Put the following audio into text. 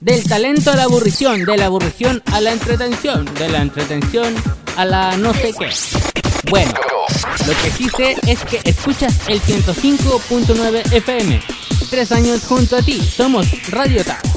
Del talento a la aburrición, de la aburrición a la entretención, de la entretención a la no sé qué. Bueno, lo que sí sé es que escuchas el 105.9 FM. Tres años junto a ti, somos Radio Tag.